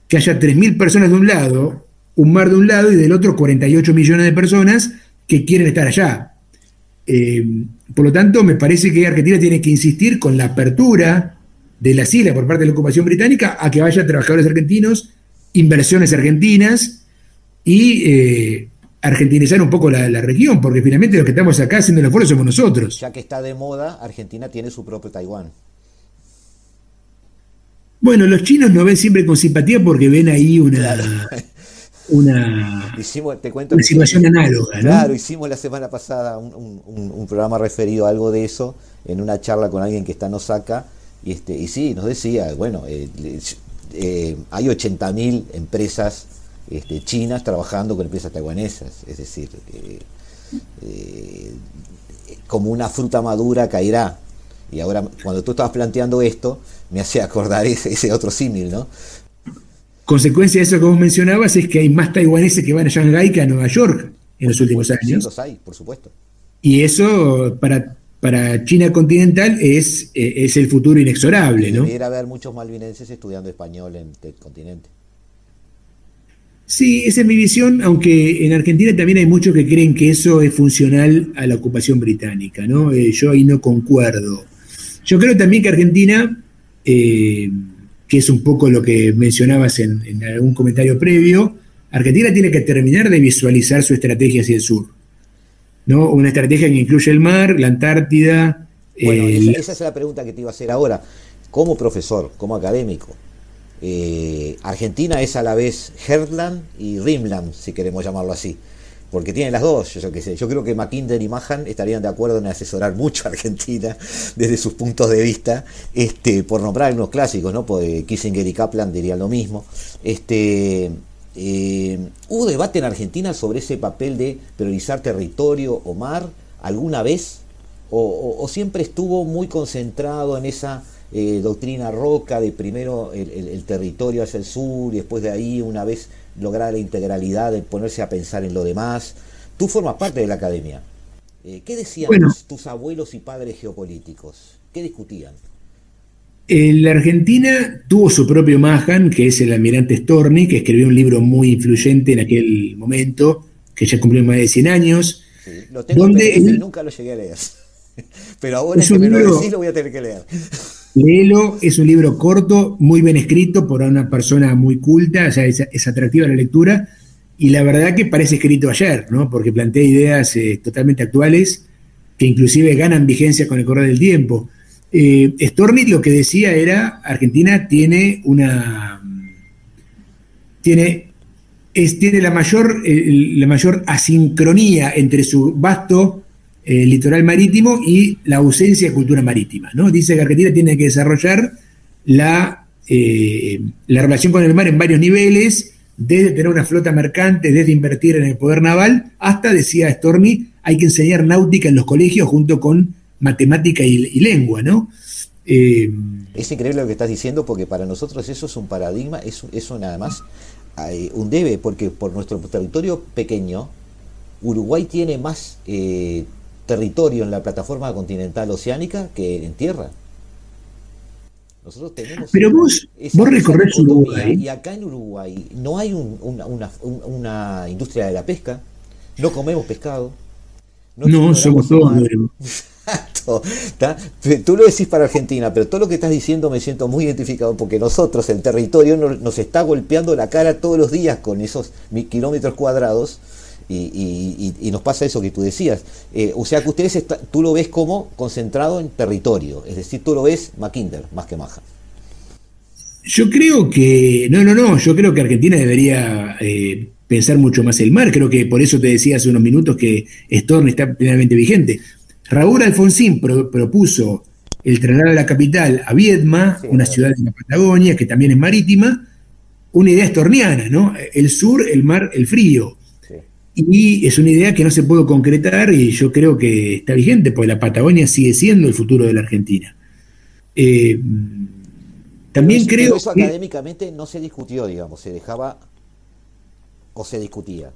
que haya 3.000 personas de un lado, un mar de un lado y del otro 48 millones de personas que quieren estar allá. Eh, por lo tanto, me parece que Argentina tiene que insistir con la apertura de las islas por parte de la ocupación británica a que vayan trabajadores argentinos, inversiones argentinas y eh, argentinizar un poco la, región, porque finalmente los que estamos acá haciendo el esfuerzo somos nosotros. Ya que está de moda, Argentina tiene su propio Taiwán. Bueno, los chinos nos ven siempre con simpatía porque ven ahí una, una, situación análoga. Claro, hicimos la semana pasada un, programa referido a algo de eso en una charla con alguien que está en Osaka. Y, este, y sí, nos decía, bueno, eh, eh, hay 80.000 empresas este, chinas trabajando con empresas taiwanesas. Es decir, eh, como una fruta madura caerá. Y ahora, cuando tú estabas planteando esto, me hace acordar [laughs] ese, ese otro símil, ¿no? Consecuencia de eso que vos mencionabas es que hay más taiwaneses que van a Shanghái que a Nueva York en los últimos años. Los hay, por supuesto. Y eso para, para China continental es, eh, es el futuro inexorable, ¿no? Debería haber muchos malvinenses estudiando español en el continente. Sí, esa es mi visión, aunque en Argentina también hay muchos que creen que eso es funcional a la ocupación británica, ¿no? Eh, yo ahí no concuerdo. Yo creo también que Argentina eh, que es un poco lo que mencionabas en, en algún comentario previo, Argentina tiene que terminar de visualizar su estrategia hacia el sur. ¿no? Una estrategia que incluye el mar, la Antártida. Bueno, eh, esa, es la pregunta que te iba a hacer ahora. Como profesor, como académico, eh, Argentina es a la vez Herland y Rimland, si queremos llamarlo así. Porque tiene las dos, yo, qué sé. Yo creo que Mackinder y Mahan estarían de acuerdo en asesorar mucho a Argentina [laughs] desde sus puntos de vista, este, por nombrar unos clásicos, ¿no? Porque Kissinger y Kaplan dirían lo mismo. Este, eh, ¿Hubo debate en Argentina sobre ese papel de priorizar territorio o mar alguna vez? ¿O, siempre estuvo muy concentrado en esa eh, doctrina roca de primero el, territorio hacia el sur y después de ahí, una vez lograda la integralidad, de ponerse a pensar en lo demás? Tú formas parte de la academia. Eh, ¿Qué decían tus abuelos y padres geopolíticos? ¿Qué discutían? La Argentina tuvo su propio Mahan, que es el almirante Storni, que escribió un libro muy influyente en aquel momento, que ya cumplió más de 100 años. lo tengo donde y nunca lo llegué a leer. [laughs] Pero ahora que me lo decís lo voy a tener que leer. Léelo, es un libro corto, muy bien escrito por una persona muy culta, o sea, es, atractiva la lectura, y la verdad que parece escrito ayer, ¿no? Porque plantea ideas eh, totalmente actuales que inclusive ganan vigencia con el correr del tiempo. Eh, lo que decía era, Argentina tiene una... tiene, es, tiene la, mayor, la mayor asincronía entre su vasto eh, litoral marítimo y la ausencia de cultura marítima. ¿no? Dice que Argentina tiene que desarrollar la, eh, la relación con el mar en varios niveles, desde tener una flota mercante, desde invertir en el poder naval, hasta, decía Stormy, hay que enseñar náutica en los colegios junto con matemática y, lengua, ¿no? Eh, es increíble lo que estás diciendo porque para nosotros eso es un paradigma, eso, eso nada más un debe, porque por nuestro territorio pequeño, Uruguay tiene más territorio en la plataforma continental oceánica que en tierra. Nosotros tenemos. Pero vos, vos recorres Uruguay. Y acá en Uruguay no hay una, una, industria de la pesca, no comemos pescado. No, somos todos. Exacto. Tú lo decís para Argentina, pero todo lo que estás diciendo me siento muy identificado porque nosotros, el territorio, nos, está golpeando la cara todos los días con esos kilómetros cuadrados. Y, nos pasa eso que tú decías. Eh, o sea que ustedes, tú lo ves como concentrado en territorio, es decir, tú lo ves Mackinder más que Maja. Yo creo que, no, no, no, yo creo que Argentina debería eh, pensar mucho más el mar. Creo que por eso te decía hace unos minutos que Storm está plenamente vigente. Raúl Alfonsín propuso el traslado de la capital a Viedma, una ciudad de la Patagonia que también es marítima, una idea estorniana, ¿no? El sur, el mar, el frío. Y es una idea que no se pudo concretar y yo creo que está vigente, porque la Patagonia sigue siendo el futuro de la Argentina. Eh, también creo. eso académicamente no se discutió, digamos, se dejaba o se discutía.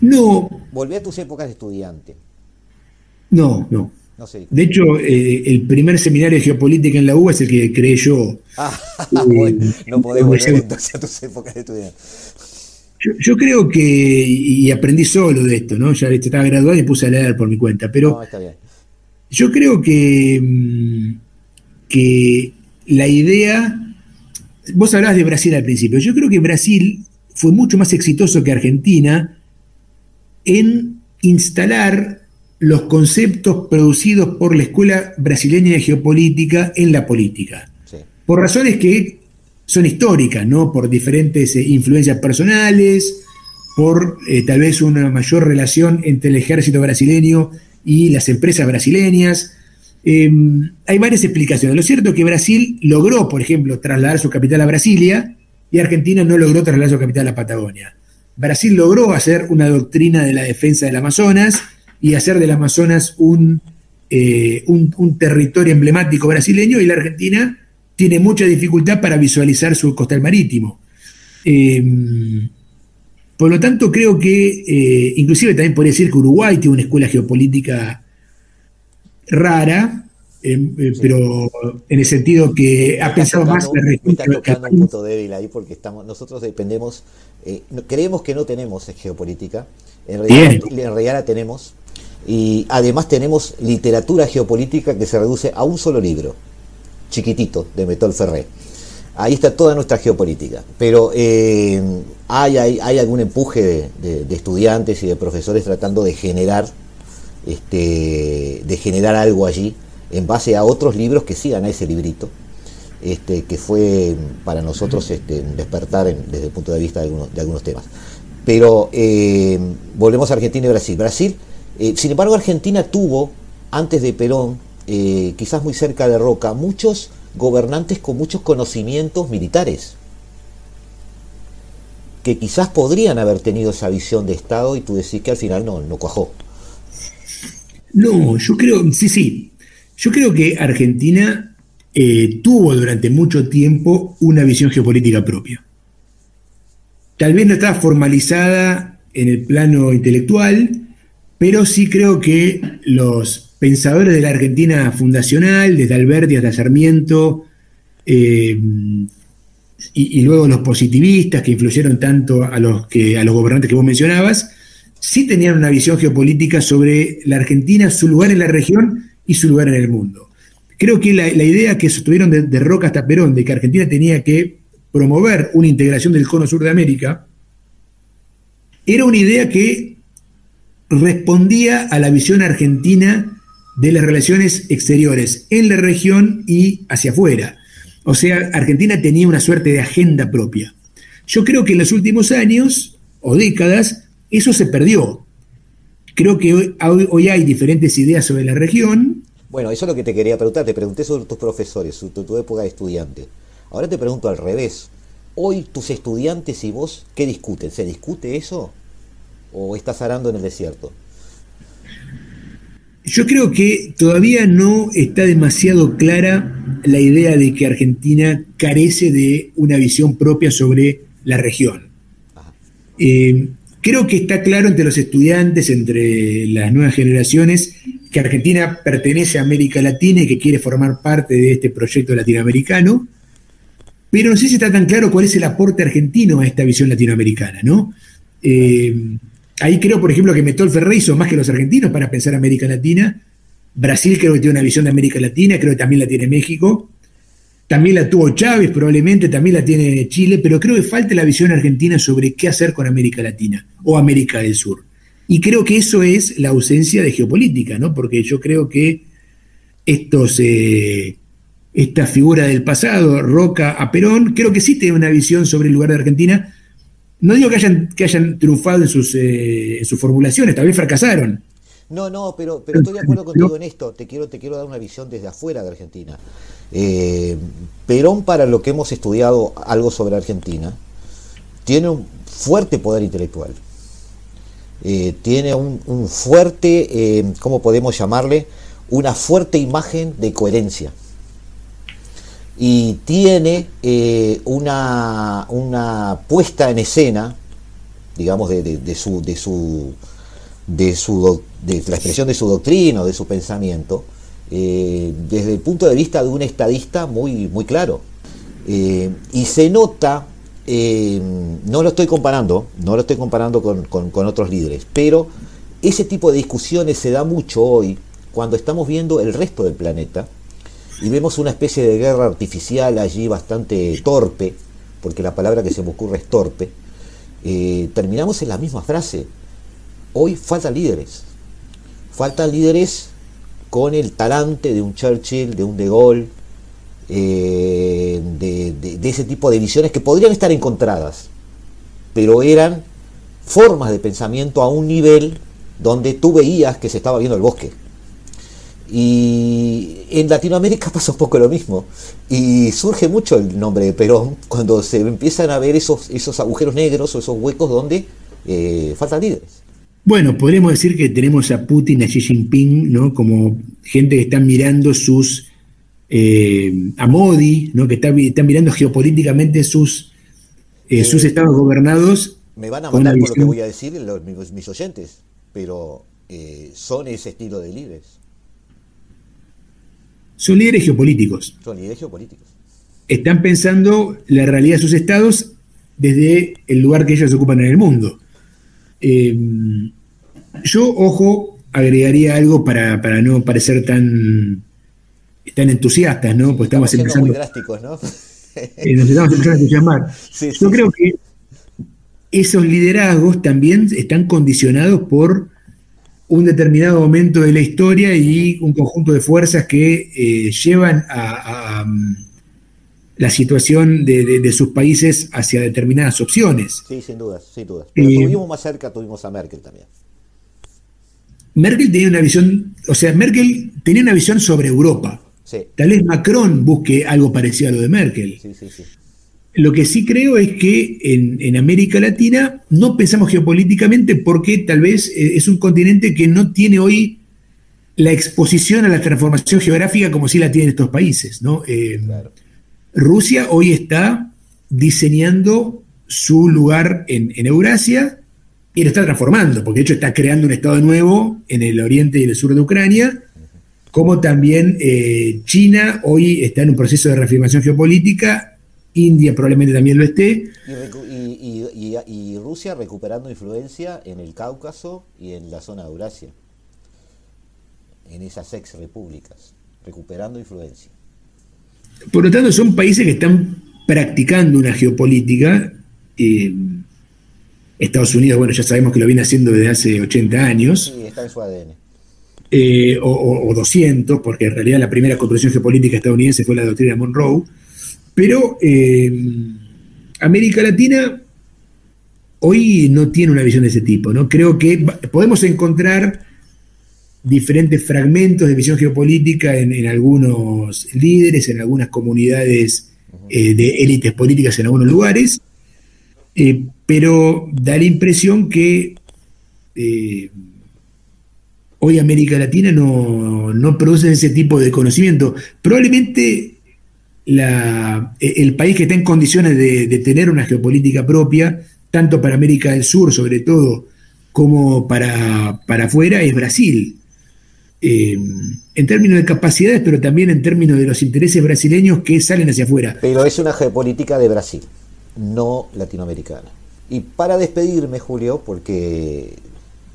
No. Volví a tus épocas de estudiante. No, no. de hecho, eh, el primer seminario de geopolítica en la UBA es el que creé yo. Ah, [laughs] bueno, eh, no podés volver entonces a tus épocas de estudiante. Yo, creo que, y aprendí solo de esto, ¿no? Ya estaba graduado y puse a leer por mi cuenta, pero no, está bien. yo creo que, mm, que la idea, vos hablabas de Brasil al principio, yo creo que Brasil fue mucho más exitoso que Argentina en instalar los conceptos producidos por la Escuela Brasileña de Geopolítica en la política. Por razones que son históricas, ¿no? Por diferentes eh, influencias personales, por eh, tal vez una mayor relación entre el ejército brasileño y las empresas brasileñas. Em, hay varias explicaciones. Lo cierto es que Brasil logró, por ejemplo, trasladar su capital a Brasilia y Argentina no logró trasladar su capital a Patagonia. Brasil logró hacer una doctrina de la defensa del Amazonas y hacer del Amazonas un, eh, un, territorio emblemático brasileño y la Argentina tiene mucha dificultad para visualizar su costal marítimo. Em, por lo tanto, creo que, eh, inclusive también podría decir que Uruguay tiene una escuela geopolítica rara, em, eh, pero en el sentido que ha pensado más en Está tocando un punto débil ahí porque estamos, nosotros dependemos eh, creemos que no tenemos geopolítica, en realidad, la tenemos, y además tenemos literatura geopolítica que se reduce a un solo libro, chiquitito de Metol Ferré. Ahí está toda nuestra geopolítica. Pero eh, hay, hay, algún empuje de, estudiantes y de profesores tratando de generar, este, de generar algo allí en base a otros libros que sigan a ese librito, este, que fue para nosotros este, despertar desde el punto de vista de algunos, de algunos temas. Pero eh, volvemos a Argentina y Brasil. Brasil, eh, sin embargo, Argentina tuvo, antes de Perón, eh, quizás muy cerca de Roca, muchos gobernantes con muchos conocimientos militares, que quizás podrían haber tenido esa visión de Estado y tú decís que al final no, no cuajó. No, yo creo, sí, sí, yo creo que Argentina tuvo durante mucho tiempo una visión geopolítica propia tal vez no está formalizada en el plano intelectual, pero sí creo que los pensadores de la Argentina fundacional, desde Alberti hasta Sarmiento, eh, y, luego los positivistas que influyeron tanto a los, gobernantes que vos mencionabas, sí tenían una visión geopolítica sobre la Argentina, su lugar en la región y su lugar en el mundo. Creo que la, idea que sostuvieron de, de Roca hasta Perón, de que Argentina tenía que promover una integración del cono sur de América, era una idea que respondía a la visión argentina de las relaciones exteriores en la región y hacia afuera. O sea, Argentina tenía una suerte de agenda propia. Yo creo que en los últimos años o décadas eso se perdió. Creo que hoy, hay diferentes ideas sobre la región. Bueno, eso es lo que te quería preguntar. Te pregunté sobre tus profesores, sobre tu época de estudiante. Ahora te pregunto al revés. Hoy tus estudiantes y vos, ¿qué discuten? ¿Se discute eso? ¿O estás arando en el desierto? Yo creo que todavía no está demasiado clara la idea de que Argentina carece de una visión propia sobre la región. Eh, creo que está claro entre los estudiantes, entre las nuevas generaciones, que Argentina pertenece a América Latina y que quiere formar parte de este proyecto latinoamericano pero no sé si está tan claro cuál es el aporte argentino a esta visión latinoamericana, ¿no? Eh, ahí creo, por ejemplo, que Metol Ferrey hizo más que los argentinos para pensar América Latina. Brasil creo que tiene una visión de América Latina, creo que también la tiene México. También la tuvo Chávez, probablemente, también la tiene Chile, pero creo que falta la visión argentina sobre qué hacer con América Latina o América del Sur. Y creo que eso es la ausencia de geopolítica, ¿no? Porque yo creo que estos eh, esta figura del pasado, Roca a Perón, creo que sí tiene una visión sobre el lugar de Argentina. No digo que hayan, que hayan triunfado en sus, eh, sus formulaciones, tal vez fracasaron. No, no, pero, pero estoy de acuerdo contigo en esto. Te quiero, te quiero dar una visión desde afuera de Argentina. Eh, Perón, para lo que hemos estudiado algo sobre Argentina, tiene un fuerte poder intelectual. Eh, tiene un, un fuerte, ¿cómo podemos llamarle? Una fuerte imagen de coherencia y tiene eh, una, una, puesta en escena, digamos, de, su, de, su, de, su, de la expresión de su doctrina o de su pensamiento, eh, desde el punto de vista de un estadista muy, muy claro. Eh, y se nota, no lo estoy comparando, no lo estoy comparando con, con otros líderes, pero ese tipo de discusiones se da mucho hoy cuando estamos viendo el resto del planeta, y vemos una especie de guerra artificial allí bastante torpe, porque la palabra que se me ocurre es torpe, eh, terminamos en la misma frase. Hoy faltan líderes. Faltan líderes con el talante de un Churchill, de un De Gaulle, eh, de, ese tipo de visiones que podrían estar encontradas, pero eran formas de pensamiento a un nivel donde tú veías que se estaba viendo el bosque. Y en Latinoamérica [laughs] pasa un poco lo mismo. Y surge mucho el nombre de Perón cuando se empiezan a ver esos, esos agujeros negros o esos huecos donde eh, faltan líderes. Bueno, podríamos decir que tenemos a Putin, a Xi Jinping, ¿no? Como gente que está mirando sus. Eh, a Modi, ¿no? Que está, están mirando geopolíticamente sus, eh, sus estados gobernados. Me van a matar por lo que voy a decir los, mis, oyentes, pero son ese estilo de líderes. Son líderes geopolíticos. Son líderes geopolíticos. Están pensando la realidad de sus estados desde el lugar que ellos ocupan en el mundo. Eh, yo, ojo, agregaría algo para, no parecer tan, están entusiastas, ¿no? Pues estamos, empezando. Muy drásticos, ¿no? [laughs] Eh, nos estamos empezando a entusiasmar. [laughs] Yo creo que esos liderazgos también están condicionados por un determinado momento de la historia y un conjunto de fuerzas que eh, llevan a, la situación de, sus países hacia determinadas opciones. Sí, sin duda, sin duda. Pero eh, tuvimos más cerca, tuvimos a Merkel también. Merkel tenía una visión, o sea, Merkel tenía una visión sobre Europa. Tal vez Macron busque algo parecido a lo de Merkel. Sí, sí, sí. Lo que sí creo es que en, América Latina no pensamos geopolíticamente porque tal vez eh, es un continente que no tiene hoy la exposición a la transformación geográfica como sí la tienen estos países. ¿no? Eh, Rusia hoy está diseñando su lugar en, Eurasia y lo está transformando, porque de hecho está creando un Estado nuevo en el oriente y el sur de Ucrania, como también eh, China hoy está en un proceso de reafirmación geopolítica India probablemente también lo esté. Y, Rusia recuperando influencia en el Cáucaso y en la zona de Eurasia, en esas ex repúblicas, recuperando influencia. Por lo tanto, son países que están practicando una geopolítica. Eh, Estados Unidos, bueno, ya sabemos que lo viene haciendo desde hace 80 años. Sí, está en su ADN. Eh, o, o, 200, porque en realidad la primera construcción geopolítica estadounidense fue la doctrina Monroe. Pero eh, América Latina hoy no tiene una visión de ese tipo, ¿no? Creo que podemos encontrar diferentes fragmentos de visión geopolítica en, algunos líderes, en algunas comunidades eh, de élites políticas en algunos lugares, eh, pero da la impresión que hoy América Latina no, no, produce ese tipo de conocimiento. Probablemente la, el país que está en condiciones de, tener una geopolítica propia, tanto para América del Sur sobre todo, como para, para afuera, es Brasil. Eh, en términos de capacidades, pero también en términos de los intereses brasileños que salen hacia afuera. Pero es una geopolítica de Brasil, no latinoamericana. Y para despedirme, Julio, porque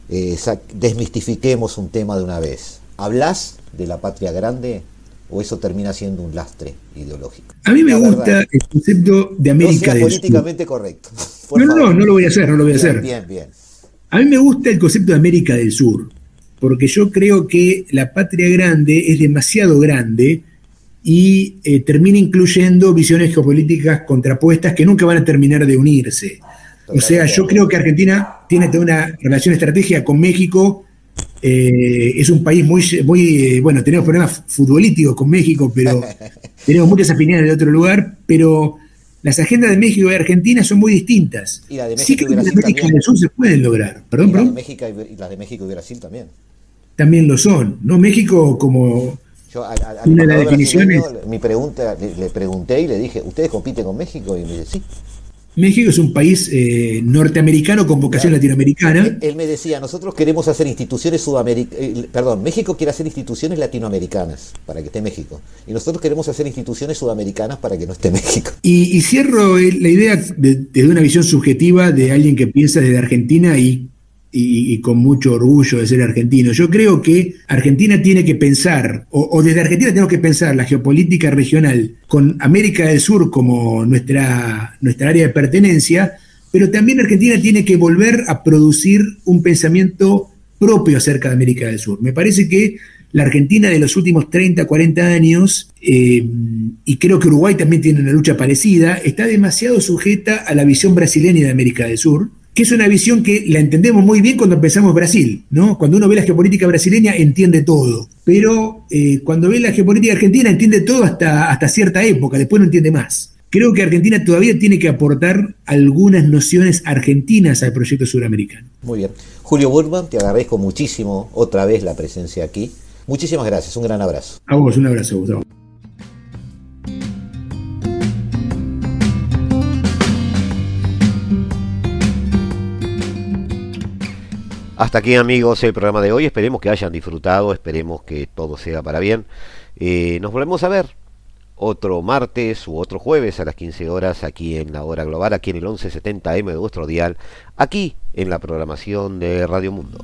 eh, desmistifiquemos un tema de una vez. ¿Hablas de la patria grande o eso termina siendo un lastre ideológico. A mí me gusta el concepto de América no políticamente correcto. [laughs] No, no, no, no lo voy a hacer, no lo voy a hacer. Bien, bien. A mí me gusta el concepto de América del Sur, porque yo creo que la patria grande es demasiado grande y eh, termina incluyendo visiones geopolíticas contrapuestas que nunca van a terminar de unirse. O sea, yo creo que Argentina tiene una relación estratégica con México eh, es un país muy, muy, eh, bueno, tenemos problemas futbolísticos con México, pero [laughs] tenemos muchas opiniones de otro lugar, pero las agendas de México y Argentina son muy distintas. Y las de México sí y Brasil América del Sur se pueden lograr. Perdón, y Las de México y, las de México y Brasil también. También lo son. ¿no? México como... Yo una de las definiciones... Mi pregunta, le, le, pregunté y le dije, ¿ustedes compiten con México? Y me dice, sí. México es un país eh, norteamericano con vocación latinoamericana. Él, me decía, nosotros queremos hacer instituciones sudamericanas, eh, perdón, México quiere hacer instituciones latinoamericanas para que esté México. Y nosotros queremos hacer instituciones sudamericanas para que no esté [laughs] México. Y, cierro la idea desde una visión subjetiva de alguien que piensa desde Argentina y y, con mucho orgullo de ser argentino. Yo creo que Argentina tiene que pensar, o, desde Argentina tenemos que pensar la geopolítica regional con América del Sur como nuestra, nuestra área de pertenencia, pero también Argentina tiene que volver a producir un pensamiento propio acerca de América del Sur. Me parece que la Argentina de los últimos 30, 40 años, eh, y creo que Uruguay también tiene una lucha parecida, está demasiado sujeta a la visión brasileña de América del Sur, que es una visión que la entendemos muy bien cuando empezamos Brasil, ¿no? Cuando uno ve la geopolítica brasileña entiende todo, pero eh, cuando ve la geopolítica argentina entiende todo hasta, hasta cierta época, después no entiende más. Creo que Argentina todavía tiene que aportar algunas nociones argentinas al proyecto suramericano. Muy bien. Julio Burman, te agradezco muchísimo otra vez la presencia aquí. Muchísimas gracias, un gran abrazo. A vos, un abrazo, Gustavo. Hasta aquí amigos el programa de hoy, esperemos que hayan disfrutado, esperemos que todo sea para bien. Eh, nos volvemos a ver otro martes u otro jueves a las 15 horas aquí en la hora global, aquí en el 1170M de vuestro dial, aquí en la programación de Radio Mundo.